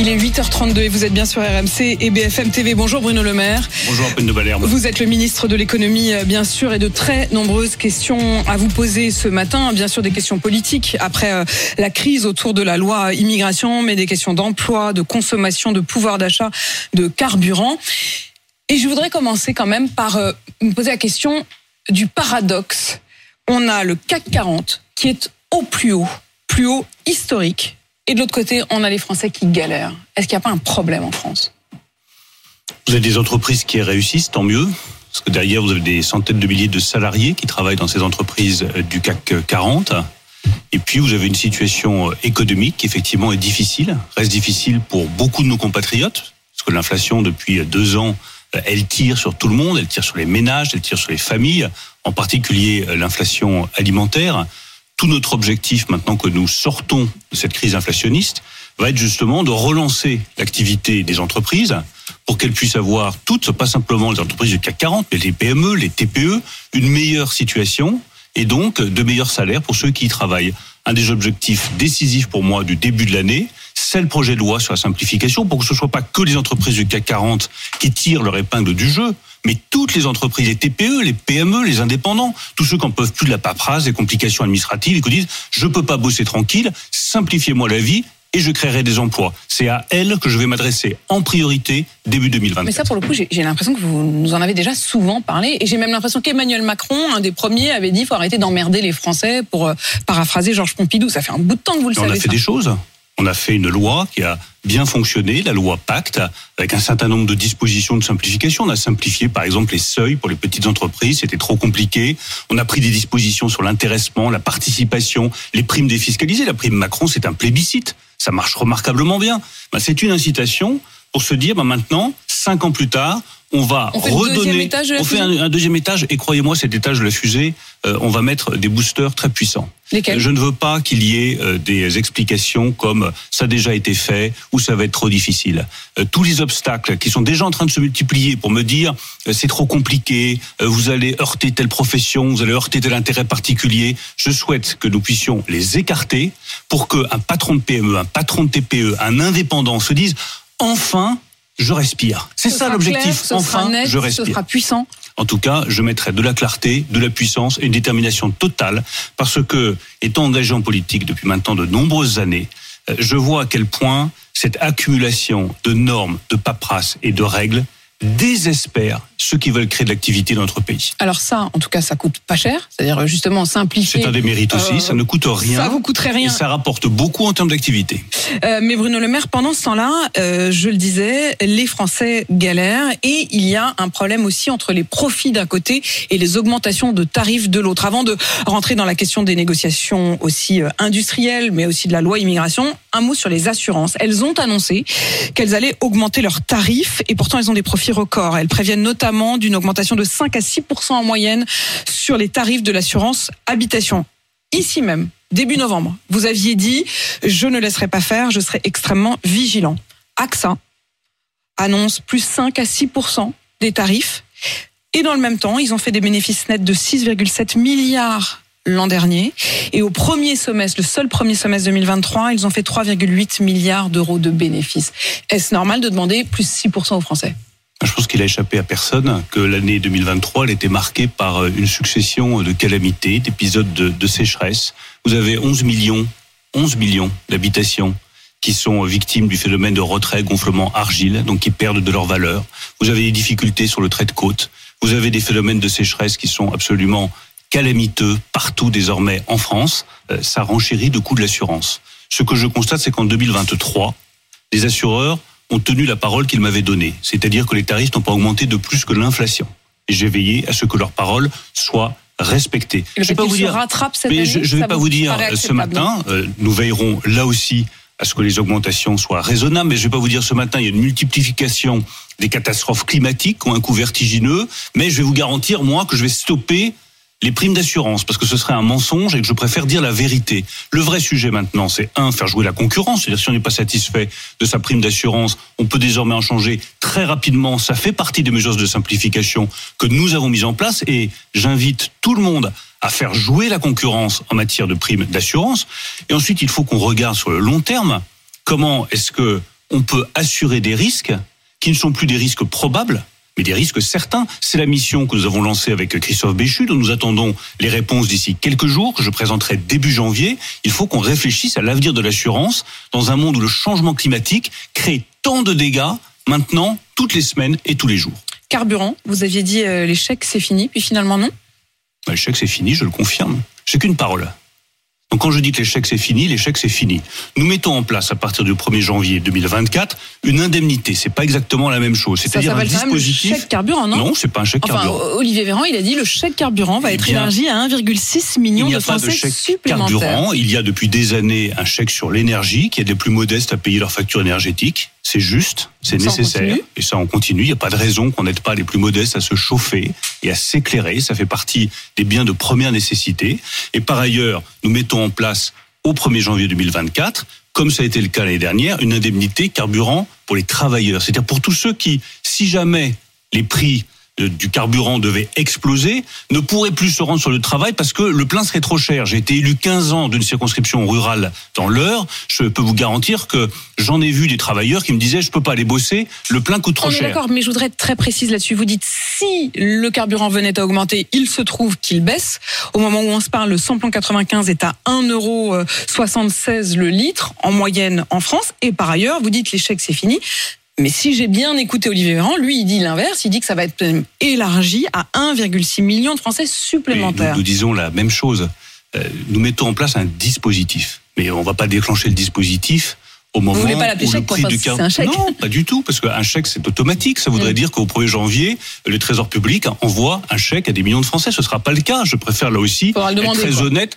Il est 8h32 et vous êtes bien sur RMC et BFM TV. Bonjour Bruno Le Maire. Bonjour Antoine de Valère. Vous êtes le ministre de l'économie, euh, bien sûr, et de très nombreuses questions à vous poser ce matin. Bien sûr, des questions politiques après euh, la crise autour de la loi immigration, mais des questions d'emploi, de consommation, de pouvoir d'achat, de carburant. Et je voudrais commencer quand même par euh, me poser la question du paradoxe. On a le CAC 40 qui est au plus haut, plus haut historique et de l'autre côté, on a les Français qui galèrent. Est-ce qu'il n'y a pas un problème en France? Vous avez des entreprises qui réussissent, tant mieux. Parce que derrière, vous avez des centaines de milliers de salariés qui travaillent dans ces entreprises euh, du CAC 40. Et puis, vous avez une situation euh, économique qui, effectivement, est difficile, reste difficile pour beaucoup de nos compatriotes. Parce que l'inflation, depuis deux ans, euh, elle tire sur tout le monde, elle tire sur les ménages, elle tire sur les familles, en particulier l'inflation alimentaire tout notre objectif maintenant que nous sortons de cette crise inflationniste va être justement de relancer l'activité des entreprises pour qu'elles puissent avoir toutes, pas simplement les entreprises du CAC 40, mais les PME, les TPE, une meilleure situation et donc de meilleurs salaires pour ceux qui y travaillent. Un des objectifs décisifs pour moi du début de l'année, c'est le projet de loi sur la simplification pour que ce ne soit pas que les entreprises du CAC 40 qui tirent leur épingle du jeu, mais toutes les entreprises, les TPE, les PME, les indépendants, tous ceux qui n'en peuvent plus de la paperasse, des complications administratives, et qui disent je peux pas bosser tranquille, simplifiez-moi la vie et je créerai des emplois. C'est à elles que je vais m'adresser en priorité début 2020. Mais ça, pour le coup, j'ai l'impression que vous nous en avez déjà souvent parlé. Et j'ai même l'impression qu'Emmanuel Macron, un des premiers, avait dit faut arrêter d'emmerder les Français pour euh, paraphraser Georges Pompidou. Ça fait un bout de temps que vous le savez. On a fait des choses. On a fait une loi qui a bien fonctionné, la loi Pacte, avec un certain nombre de dispositions de simplification. On a simplifié, par exemple, les seuils pour les petites entreprises. C'était trop compliqué. On a pris des dispositions sur l'intéressement, la participation, les primes défiscalisées. La prime Macron, c'est un plébiscite. Ça marche remarquablement bien. Ben, c'est une incitation pour se dire, ben, maintenant, cinq ans plus tard, on va redonner, on fait un, deuxième étage et croyez-moi cet étage de la fusée, euh, on va mettre des boosters très puissants. Lesquels Je ne veux pas qu'il y ait euh, des explications comme ça a déjà été fait ou ça va être trop difficile. Euh, tous les obstacles qui sont déjà en train de se multiplier pour me dire c'est trop compliqué, vous allez heurter telle profession, vous allez heurter tel intérêt particulier. Je souhaite que nous puissions les écarter pour qu'un patron de PME, un patron de TPE, un indépendant se dise enfin je respire. C'est ça l'objectif. Enfin, je respire. Ce sera puissant. En tout cas, je mettrai de la clarté, de la puissance et une détermination totale parce que, étant engagé en politique depuis maintenant de nombreuses années, euh, je vois à quel point cette accumulation de normes, de paperasse et de règles désespère ceux qui veulent créer de l'activité dans notre pays. Alors ça, en tout cas, ça coûte pas cher. C'est-à-dire justement simplifier. C'est un des mérites aussi. Euh, ça ne coûte rien. Ça vous coûterait rien. Et ça rapporte beaucoup en termes d'activité. Euh, mais Bruno Le Maire, pendant ce temps-là, euh, je le disais, les Français galèrent et il y a un problème aussi entre les profits d'un côté et les augmentations de tarifs de l'autre. Avant de rentrer dans la question des négociations aussi industrielles, mais aussi de la loi immigration, un mot sur les assurances. Elles ont annoncé qu'elles allaient augmenter leurs tarifs et pourtant elles ont des profits records. Elles préviennent notamment d'une augmentation de 5 à 6% en moyenne sur les tarifs de l'assurance habitation. Ici même, début novembre, vous aviez dit je ne laisserai pas faire, je serai extrêmement vigilant. AXA annonce plus 5 à 6% des tarifs et dans le même temps, ils ont fait des bénéfices nets de 6,7 milliards l'an dernier. Et au premier semestre, le seul premier semestre 2023, ils ont fait 3,8 milliards d'euros de bénéfices. Est-ce normal de demander plus 6% aux Français? Je pense qu'il a échappé à personne que l'année 2023 elle était marquée par euh, une succession de calamités, d'épisodes de, sécheresse. Vous avez 11 millions, 11 millions d'habitations qui sont victimes du phénomène de retrait gonflement argile, donc qui perdent de leur valeur. Vous avez des difficultés sur le trait de côte. Vous avez des phénomènes de sécheresse qui sont absolument calamiteux partout désormais en France. Euh, ça renchérit de coûts de l'assurance. Ce que je constate, c'est qu'en 2023, les assureurs ont tenu la parole qu'ils m'avaient donnée, c'est-à-dire que les tarifs n'ont pas augmenté de plus que l'inflation. Et j'ai veillé à ce que leur parole soit respectée. Le Je fait vais pas vous dire, rattrape cette mais année, je ne vais pas vous dire euh, ce matin. euh, nous veillerons là aussi à ce que les augmentations soient raisonnables. Mais je ne vais pas vous dire ce matin, il y a une multiplication des catastrophes climatiques qui ont un coût vertigineux. Mais je vais vous garantir, moi, que je vais stopper les primes d'assurance, parce que ce serait un mensonge et que je préfère dire la vérité. Le vrai sujet maintenant, c'est un, faire jouer la concurrence. C'est-à-dire si on n'est pas satisfait de sa prime d'assurance, on peut désormais en changer très rapidement. Ça fait partie des mesures de simplification que nous avons mises en place et j'invite tout le monde à faire jouer la concurrence en matière de primes d'assurance. Et ensuite, il faut qu'on regarde sur le long terme comment est-ce que on peut assurer des risques qui ne sont plus des risques probables, mais des risques certains. C'est la mission que nous avons lancée avec Christophe Béchu, dont nous attendons les réponses d'ici quelques jours, que je présenterai début janvier. Il faut qu'on réfléchisse à l'avenir de l'assurance dans un monde où le changement climatique crée tant de dégâts maintenant, toutes les semaines et tous les jours. Carburant, vous aviez dit euh, chèques c'est fini, puis finalement non? L'échec, c'est fini, je le confirme. J'ai qu'une parole. Donc quand je dis que l'échec c'est fini, l'échec c'est fini. Nous mettons en place à partir du 1er janvier 2024 une indemnité. C'est pas exactement la même chose. Ça C'est-à-dire un dispositif. chèque carburant, non? Non, c'est pas un chèque Enfin, carburant. Olivier Véran, il a dit le chèque carburant va Eh être élargi à 1,6 Il million de pas Français de chèque supplémentaires. carburant. Il y a depuis des années un chèque sur l'énergie qui aide les plus modestes à payer leur facture énergétique. C'est juste, c'est nécessaire. Et ça, on continue. Il n'y a pas de raison qu'on n'aide pas les plus modestes à se chauffer et à s'éclairer. Ça fait partie des biens de première nécessité. Et par ailleurs, nous mettons en place au 1er janvier 2024, comme ça a été le cas l'année dernière, une indemnité carburant pour les travailleurs. C'est-à-dire pour tous ceux qui, si jamais les prix du carburant devait exploser, ne pourraient plus se rendre sur le travail parce que le plein serait trop cher. J'ai été élu 15 ans d'une circonscription rurale dans l'heure. Je peux vous garantir que j'en ai vu des travailleurs qui me disaient je peux pas aller bosser, le plein coûte trop On est cher. d'accord, mais je voudrais être très précise là-dessus. Vous dites si le carburant venait à augmenter, il se trouve qu'il baisse. Au moment où on se parle, le samplon 95 est à 1,76€ le litre en moyenne en France. Et par ailleurs, vous dites l'échec c'est fini. Mais si j'ai bien écouté Olivier Véran, lui il dit l'inverse, il dit que ça va être élargi à 1,6 million de Français supplémentaires. nous, nous disons la même chose. Euh, nous mettons en place un dispositif, mais on va pas déclencher le dispositif au moment voulez pas où le chèque, prix quoi, du c'est un chèque. Non, pas du tout, parce qu'un chèque c'est automatique. Ça voudrait Mm. dire qu'au 1er janvier, le Trésor public envoie un chèque à des millions de Français. Ce sera pas le cas. Je préfère là aussi le être demander, très quoi. honnête.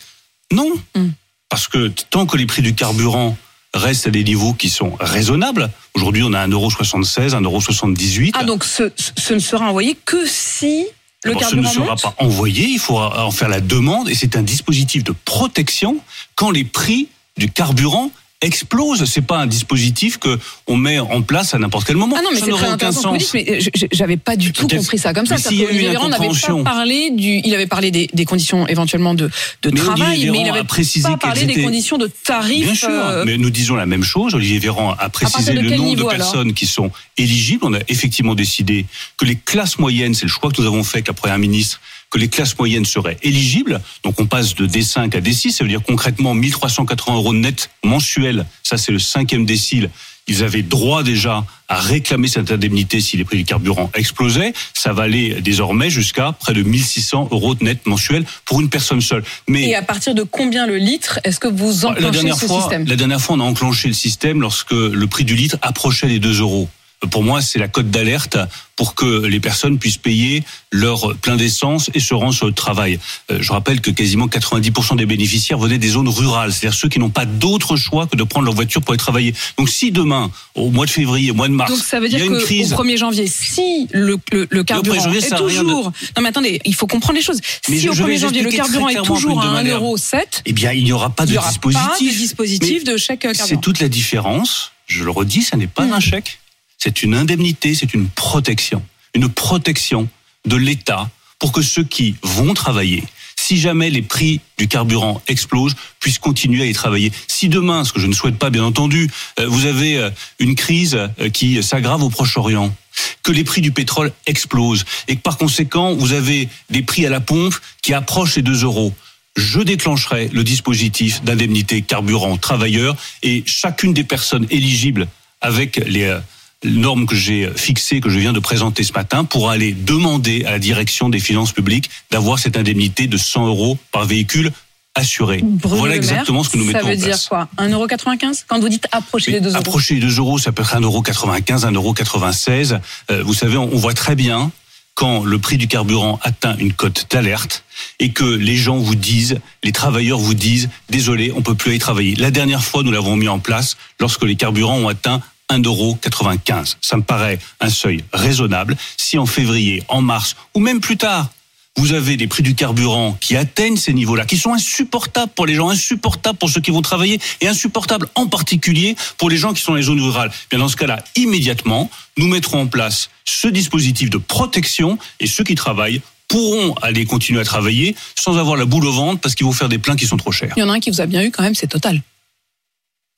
Non, Mm. parce que tant que les prix du carburant restent à des niveaux qui sont raisonnables. Aujourd'hui, on a 1,76€, 1,78€. Ah donc ce, ce ne sera envoyé que si le D'abord, ce ne sera monte pas envoyé, il faudra en faire la demande et c'est un dispositif de protection quand les prix du carburant explosent. C'est pas un dispositif que on met en place à n'importe quel moment. Ah non, mais Ça c'est n'aurait très aucun sens. mais j'avais pas du tout compris ça comme ça. s'il y a eu une n'avait pas parlé du, il avait parlé des, des conditions éventuellement de, de Mais travail, mais il avait précisé pas parlé des conditions de tarifs. Bien sûr, euh, mais nous disons la même chose. Olivier Véran a précisé le nombre niveau, de personnes qui sont éligibles. On a effectivement décidé que les classes moyennes, c'est le choix que nous avons fait avec la Première ministre, que les classes moyennes seraient éligibles. Donc on passe de D5 à D6, ça veut dire concrètement 1380 euros net mensuels. Ça c'est le cinquième décile. Ils avaient droit déjà à réclamer cette indemnité si les prix du carburant explosaient. Ça va aller désormais jusqu'à près de 1600 euros net mensuels pour une personne seule. Mais Et à partir de combien le litre? Est-ce que vous la enclenchez dernière, ce fois, système? la dernière fois, on a enclenché le système lorsque le prix du litre approchait les 2 euros. Pour moi, c'est la cote d'alerte pour que les personnes puissent payer leur plein d'essence et se rendre sur le travail. Euh, Je rappelle que quasiment 90% des bénéficiaires venaient des zones rurales, c'est-à-dire ceux qui n'ont pas d'autre choix que de prendre leur voiture pour aller travailler. Donc si demain, au mois de février, au mois de mars, Donc ça veut il y dire a une crise, 1er janvier, si le, le, le carburant 1er janvier, est de- toujours... Non mais attendez, il faut comprendre les choses. Mais si je- au je vais 1er janvier, le carburant est toujours à de Malherbe. 1,7€, eh bien, il n'y aura pas il de n'y aura dispositif. pas de dispositif de chèque C'est carburant. toute la différence. Je le redis, ça n'est pas Mm. un chèque. C'est une indemnité, c'est une protection. Une protection de l'État pour que ceux qui vont travailler, si jamais les prix du carburant explosent, puissent continuer à y travailler. Si demain, ce que je ne souhaite pas bien entendu, euh, vous avez euh, une crise euh, qui s'aggrave au Proche-Orient, que les prix du pétrole explosent et que par conséquent, vous avez des prix à la pompe qui approchent les 2 euros je déclencherai le dispositif d'indemnité carburant travailleur et chacune des personnes éligibles avec les normes que j'ai fixées, que je viens de présenter ce matin, pourra aller demander à la direction des finances publiques d'avoir cette indemnité de 100 euros par véhicule assuré. Bruno voilà Maire, exactement ce que nous mettons Ça veut en place. dire quoi 1,95€ Quand vous dites approcher les 2 euros. Approcher les 2 euros, ça peut être 1,95€, 1,96€. Euh, vous savez, on, on voit très bien quand le prix du carburant atteint une cote d'alerte et que les gens vous disent, les travailleurs vous disent, désolé, on peut plus aller travailler. La dernière fois, nous l'avons mis en place lorsque les carburants ont atteint 1,95€. Ça me paraît un seuil raisonnable. Si en février, en mars ou même plus tard, vous avez des prix du carburant qui atteignent ces niveaux-là, qui sont insupportables pour les gens, insupportables pour ceux qui vont travailler et insupportables en particulier pour les gens qui sont dans les zones rurales. Bien dans ce cas-là, immédiatement, nous mettrons en place ce dispositif de protection et ceux qui travaillent pourront aller continuer à travailler sans avoir la boule au ventre parce qu'ils vont faire des pleins qui sont trop chers. Il y en a un qui vous a bien eu quand même, c'est Total.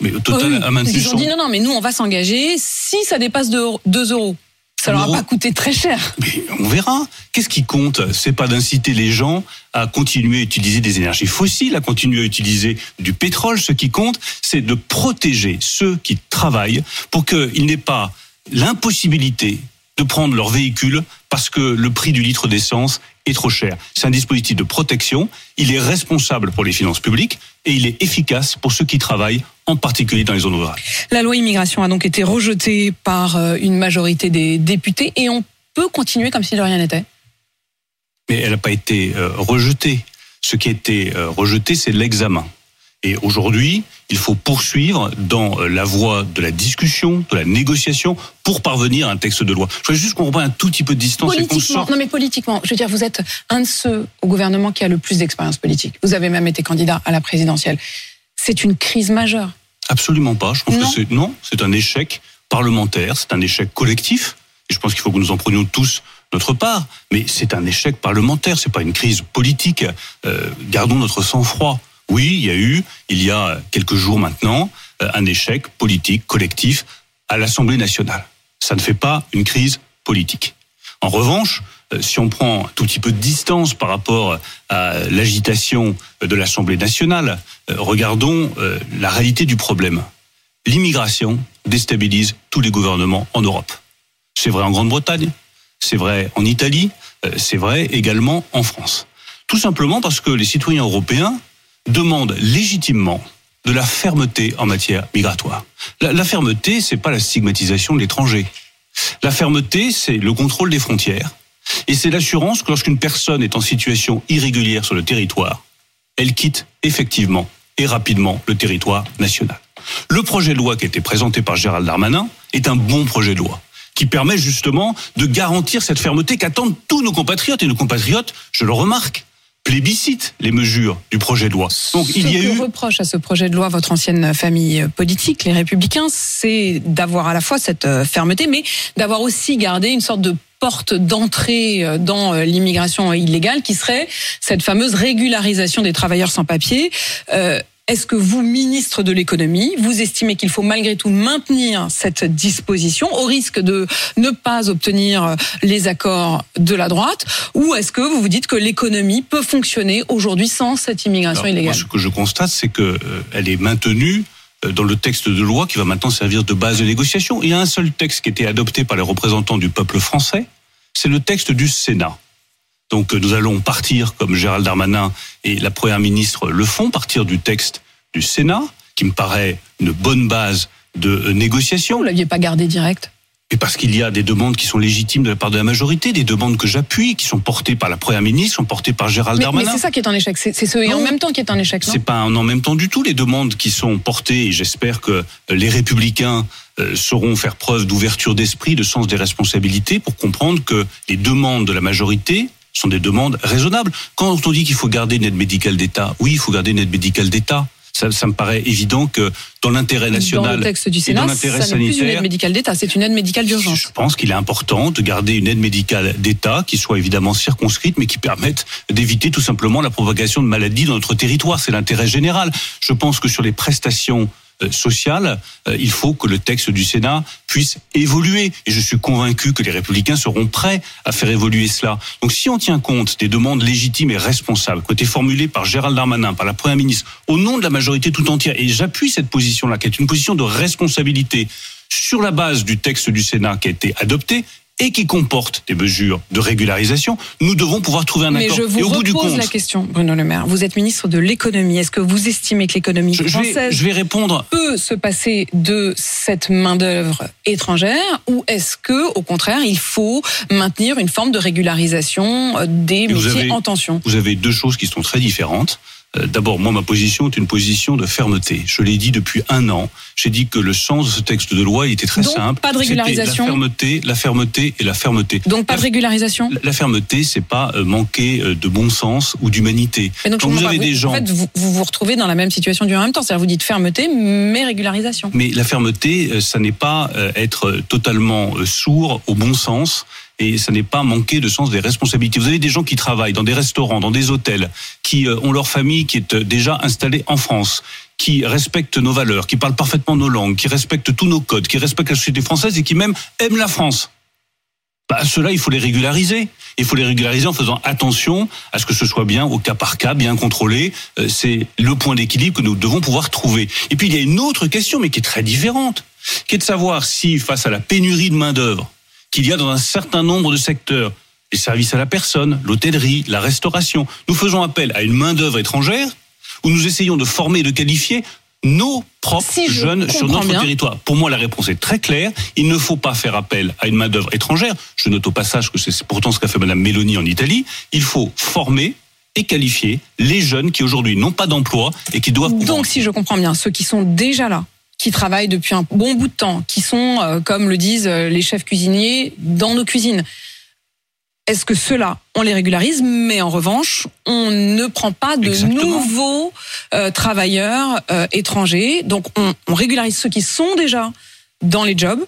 Mais au total, parce maintenu qu'ils ont dit non, non, mais nous on va s'engager si ça dépasse 2 euros. Ça Un leur a pas coûté très cher. Mais on verra. Qu'est-ce qui compte? C'est pas d'inciter les gens à continuer à utiliser des énergies fossiles, à continuer à utiliser du pétrole. Ce qui compte, c'est de protéger ceux qui travaillent pour qu'ils n'aient pas l'impossibilité de prendre leur véhicule parce que le prix du litre d'essence est trop cher. C'est un dispositif de protection. Il est responsable pour les finances publiques et il est efficace pour ceux qui travaillent, en particulier dans les zones rurales. La loi immigration a donc été rejetée par euh, une majorité des députés et on peut continuer comme si de rien n'était. mais elle n'a pas été euh, rejetée. Ce qui a été euh, rejeté, c'est l'examen. Et aujourd'hui, il faut poursuivre dans la voie de la discussion, de la négociation, pour parvenir à un texte de loi. Je voudrais juste qu'on reprenne un tout petit peu de distance et Politiquement, sorte. non mais politiquement, je veux dire, vous êtes un de ceux au gouvernement qui a le plus d'expérience politique. Vous avez même été candidat à la présidentielle. C'est une crise majeure. Absolument pas. Je pense Non. que c'est non, c'est un échec parlementaire, c'est un échec collectif. Et je pense qu'il faut que nous en prenions tous notre part. Mais c'est un échec parlementaire, c'est pas une crise politique. Euh, gardons notre sang-froid. Oui, il y a eu, il y a quelques jours maintenant, euh, un échec politique collectif à l'Assemblée nationale. Ça ne fait pas une crise politique. En revanche, si on prend un tout petit peu de distance par rapport à l'agitation de l'Assemblée nationale, euh, regardons euh, la réalité du problème. L'immigration déstabilise tous les gouvernements en Europe. C'est vrai en Grande-Bretagne, c'est vrai en Italie, euh, c'est vrai également en France. Tout simplement parce que les citoyens européens demandent légitimement de la fermeté en matière migratoire. La, la fermeté, c'est pas la stigmatisation de l'étranger. La fermeté, c'est le contrôle des frontières. Et c'est l'assurance que lorsqu'une personne est en situation irrégulière sur le territoire, elle quitte effectivement et rapidement le territoire national. Le projet de loi qui a été présenté par Gérald Darmanin est un bon projet de loi qui permet justement de garantir cette fermeté qu'attendent tous nos compatriotes. Et nos compatriotes, je le remarque, plébiscitent les mesures du projet de loi. Donc il y a Ce que eu... reproche à ce projet de loi votre ancienne famille politique, les Républicains, c'est d'avoir à la fois cette euh, fermeté, mais d'avoir aussi gardé une sorte de porte d'entrée euh, dans euh, l'immigration illégale, qui serait cette fameuse régularisation des travailleurs sans papier. Euh, est-ce que vous, ministre de l'économie, vous estimez qu'il faut malgré tout maintenir cette disposition au risque de ne pas obtenir les accords de la droite? Ou est-ce que vous vous dites que l'économie peut fonctionner aujourd'hui sans cette immigration Alors, moi, illégale? ce que je constate, c'est que euh, est maintenue dans le texte de loi qui va maintenant servir de base de négociation. Il y a un seul texte qui a été adopté par les représentants du peuple français, c'est le texte du Sénat. Donc euh, nous allons partir, comme Gérald Darmanin et la Première ministre le font, partir du texte du Sénat, qui me paraît une bonne base de euh, négociation. Vous l'aviez pas gardé direct? Et parce qu'il y a des demandes qui sont légitimes de la part de la majorité, des demandes que j'appuie, qui sont portées par la Première ministre, sont portées par Gérald Mais, mais Darmanin. c'est ça qui est en échec. C'est ce et en même temps qui est en échec, C'est pas un en même temps du tout. Les demandes qui sont portées, et j'espère que euh, les républicains euh, sauront faire preuve d'ouverture d'esprit, de sens des responsabilités pour comprendre que les demandes de la majorité sont des demandes raisonnables. Quand on dit qu'il faut garder une aide médicale d'État, oui, il faut garder une aide médicale d'État. Ça, ça me paraît évident que dans l'intérêt national Dans le texte du et Sénat, dans ça l'intérêt plus une aide sanitaire, médicale d'État, c'est une aide médicale d'urgence. je pense qu'il est important de garder une aide médicale d'État qui soit évidemment circonscrite, mais qui permette d'éviter tout simplement la propagation de maladies dans notre territoire. C'est l'intérêt général. Je pense que sur les prestations euh, sociales, euh, il faut que le texte du Sénat puisse évoluer. Et je suis convaincu que les républicains seront prêts à faire évoluer cela. Donc si on tient compte des demandes légitimes et responsables été formulées par Gérald Darmanin, par la Première ministre, au nom de la majorité tout entière, et j'appuie cette position-là, qui est une position de responsabilité, sur la base du texte du Sénat qui a été adopté, et qui comporte des mesures de régularisation, nous devons pouvoir trouver un Mais accord. je vous et au bout du repose compte, la question, Bruno Le Maire. Vous êtes ministre de l'économie. Est-ce que vous estimez que l'économie je, je vais, française je vais répondre. peut se passer de cette main-d'œuvre étrangère ou est-ce que, au contraire, il faut maintenir une forme de régularisation euh, des vous métiers avez- en tension? Vous avez deux choses qui sont très différentes. Euh, D'abord, moi, ma position est une position de fermeté. Je l'ai dit depuis un an. J'ai dit que le sens de ce texte de loi il était très Donc, simple. pas de régularisation La fermeté, la fermeté et la fermeté. Donc pas de La- régularisation? La, la fermeté, c'est pas euh, manquer euh, de bon sens ou d'humanité. Quand vous avez pas. des gens. En fait, vous, vous vous retrouvez dans la même situation du en même temps. C'est-à-dire, vous dites fermeté, mais régularisation. Mais la fermeté, ça n'est pas être totalement sourd au bon sens et ça n'est pas manquer de sens des responsabilités. Vous avez des gens qui travaillent dans des restaurants, dans des hôtels, qui euh, ont leur famille qui est euh, déjà installée en France, qui respectent nos valeurs, qui parlent parfaitement nos langues, qui respectent tous nos codes, qui respectent la société française et qui même aiment la France. Bah, ceux-là, il faut les régulariser. Il faut les régulariser en faisant attention à ce que ce soit bien au cas par cas, bien contrôlé. Euh, C'est le point d'équilibre que nous devons pouvoir trouver. Et puis il y a une autre question, mais qui est très différente, qui est de savoir si, face à la pénurie de main d'œuvre qu'il y a dans un certain nombre de secteurs, les services à la personne, l'hôtellerie, la restauration, nous faisons appel à une main d'œuvre étrangère où nous essayons de former et de qualifier nos propres Si je jeunes sur notre bien. territoire. Pour moi, la réponse est très claire. Il ne faut pas faire appel à une main-d'œuvre étrangère. Je note au passage que c'est pourtant ce qu'a fait Mme Mélanie en Italie. Il faut former et qualifier les jeunes qui aujourd'hui n'ont pas d'emploi et qui doivent pouvoir- Donc, si je comprends bien, ceux qui sont déjà là, qui travaillent depuis un bon bout de temps, qui sont, euh, comme le disent euh, les chefs cuisiniers, dans nos cuisines, est-ce que ceux-là, on les régularise, mais en revanche, on ne prend pas de Exactement. nouveaux euh, travailleurs euh, étrangers. Donc, on, on régularise ceux qui sont déjà dans les jobs,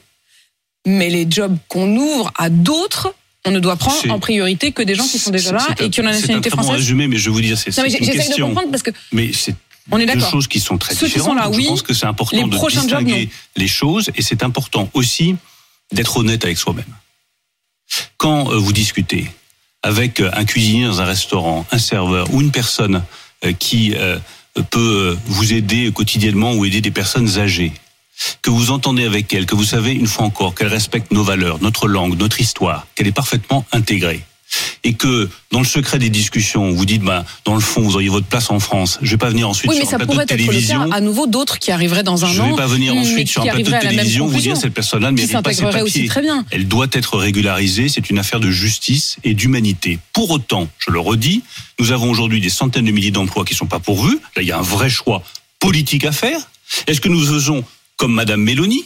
mais les jobs qu'on ouvre à d'autres, on ne doit prendre en priorité que des gens qui sont déjà là et qui ont la nationalité un très bon française. résumé, mais je vais vous dire, c'est une j'essaie de question. comprendre parce que Mais c'est on est deux choses qui sont très Ceux qui différentes. sont là, Donc, oui. Je pense que c'est important Les de jobs, distinguer les choses et c'est important aussi d'être honnête avec soi-même. Quand euh, vous discutez avec euh, un cuisinier dans un restaurant, un serveur ou une personne euh, qui peut vous aider quotidiennement ou aider des personnes âgées, que vous entendez avec elle, que vous savez une fois encore qu'elle respecte nos valeurs, notre langue, notre histoire, qu'elle est parfaitement intégrée. Et que dans le secret des discussions, vous dites, bah, dans le fond, vous auriez votre place en France. Je vais pas venir ensuite Oui, mais sur ça un plateau pourrait de télévision. cas à nouveau d'autres qui arriveraient dans un Je an. ne vais pas venir ensuite sur un plateau de télévision vous dire cette personne-là ne mérite pas ses s'intégrerait aussi papiers. très bien. Elle doit être régularisée, c'est une affaire de justice et d'humanité. Pour autant, je le redis, nous avons aujourd'hui des centaines de milliers d'emplois qui ne sont pas pourvus. Là, il y a un vrai choix politique à faire. Est-ce que nous faisons comme Madame Meloni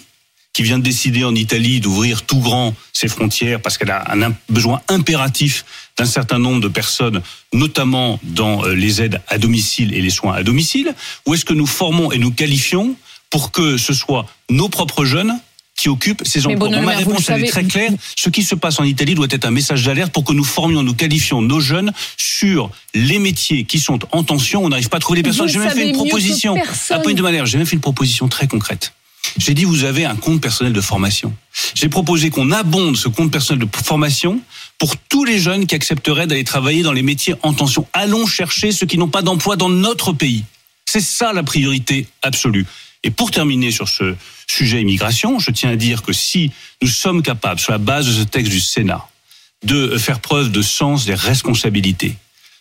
qui vient de décider en Italie d'ouvrir tout grand ses frontières parce qu'elle a un besoin impératif d'un certain nombre de personnes, notamment dans euh, les aides à domicile et les soins à domicile, ou est-ce que nous formons et nous qualifions pour que ce soit nos propres jeunes qui occupent ces emplois Ma réponse le elle est très claire. Ce qui se passe en Italie doit être un message d'alerte pour que nous formions, nous qualifions nos jeunes sur les métiers qui sont en tension. On n'arrive pas à trouver les personnes. J'ai même fait une proposition. À point de manière, j'ai même fait une proposition très concrète. J'ai dit, vous avez un compte personnel de formation. J'ai proposé qu'on abonde ce compte personnel de formation pour tous les jeunes qui accepteraient d'aller travailler dans les métiers en tension. Allons chercher ceux qui n'ont pas d'emploi dans notre pays. C'est ça la priorité absolue. Et pour terminer sur ce sujet immigration, je tiens à dire que si nous sommes capables, sur la base de ce texte du Sénat, de faire preuve de sens des responsabilités,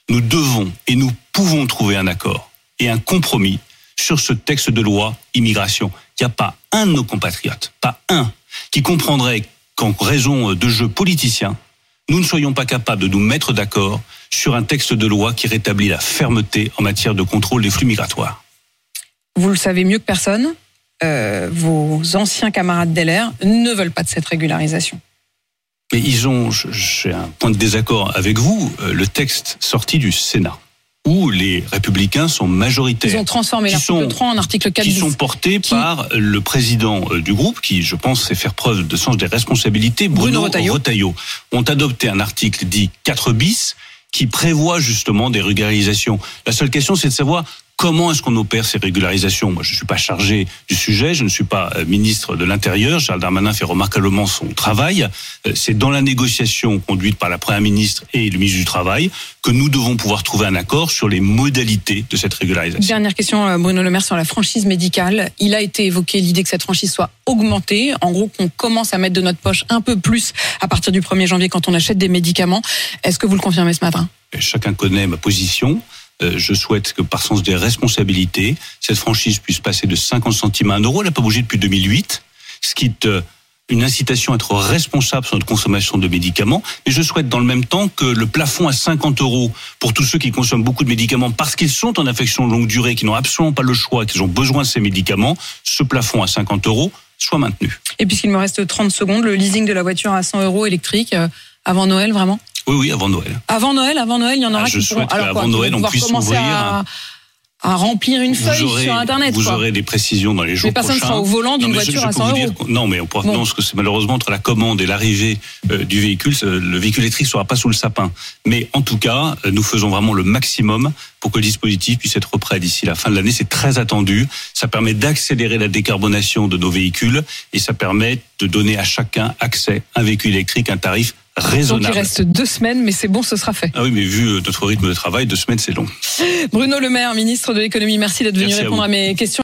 nous devons et nous pouvons trouver un accord et un compromis sur ce texte de loi immigration. Il n'y a pas un de nos compatriotes, pas un, qui comprendrait qu'en raison de jeux politiciens, nous ne soyons pas capables de nous mettre d'accord sur un texte de loi qui rétablit la fermeté en matière de contrôle des flux migratoires. Vous le savez mieux que personne. euh, vos anciens camarades d'LR ne veulent pas de cette régularisation. Mais ils ont, j'ai un point de désaccord avec vous, euh, le texte sorti du Sénat, où les républicains sont majoritaires. Ils ont transformé l'article sont- 3 en article 4 qui sont portés Qui- par le président euh, du groupe, qui, je pense, sait faire preuve de sens des responsabilités, Bruno Bruno, Retailleau. ont adopté un article dit 4 bis qui prévoit justement des régularisations. La seule question, c'est de savoir Comment est-ce qu'on opère ces régularisations Moi, je ne suis pas chargé du sujet, je ne suis pas euh, ministre de l'Intérieur. Charles Darmanin fait remarquablement son travail. Euh, c'est dans la négociation conduite par la Première ministre et le ministre du Travail que nous devons pouvoir trouver un accord sur les modalités de cette régularisation. Dernière question, euh, Bruno Le Maire, sur la franchise médicale. Il a été évoqué l'idée que cette franchise soit augmentée. En gros, qu'on commence à mettre de notre poche un peu plus à partir du 1er janvier quand on achète des médicaments. Est-ce que vous le confirmez ce matin? Chacun connaît ma position. Euh, je souhaite que par sens des responsabilités, cette franchise puisse passer de 50 centimes à 1 euro. Elle n'a pas bougé depuis 2008, ce qui est euh, une incitation à être responsable sur notre consommation de médicaments. Et je souhaite dans le même temps que le plafond à 50 euros pour tous ceux qui consomment beaucoup de médicaments parce qu'ils sont en affection de longue durée, qui n'ont absolument pas le choix, qu'ils ont besoin de ces médicaments, ce plafond à 50 euros soit maintenu. Et puisqu'il me reste 30 secondes, le leasing de la voiture à 100 euros électrique euh, avant Noël, vraiment? Oui, oui, avant Noël. Avant Noël, avant Noël, il y en aura Ah, je qui pourront. souhaite qu'avant Noël, on puisse commencer ouvrir à, remplir une feuille aurez, sur Internet. vous quoi. aurez des précisions dans les jours Mais personne prochains. sera au volant d'une je- voiture je à peux 100 vous dire euros. non, mais on pourra, Bon. non, parce que c'est malheureusement entre la commande et l'arrivée euh, du véhicule, le véhicule électrique sera pas sous le sapin. Mais en tout cas, euh, nous faisons vraiment le maximum pour que le dispositif puisse être prêt d'ici la fin de l'année. C'est très attendu. Ça permet d'accélérer la décarbonation de nos véhicules et ça permet de donner à chacun accès à un véhicule électrique, un tarif Donc il raisonnable. reste deux semaines, mais c'est bon, ce sera fait. Ah oui, mais vu euh, notre rythme de travail, deux semaines, c'est long. Bruno Le Maire, ministre de l'économie, merci d'être venu Merci répondre à mes questions.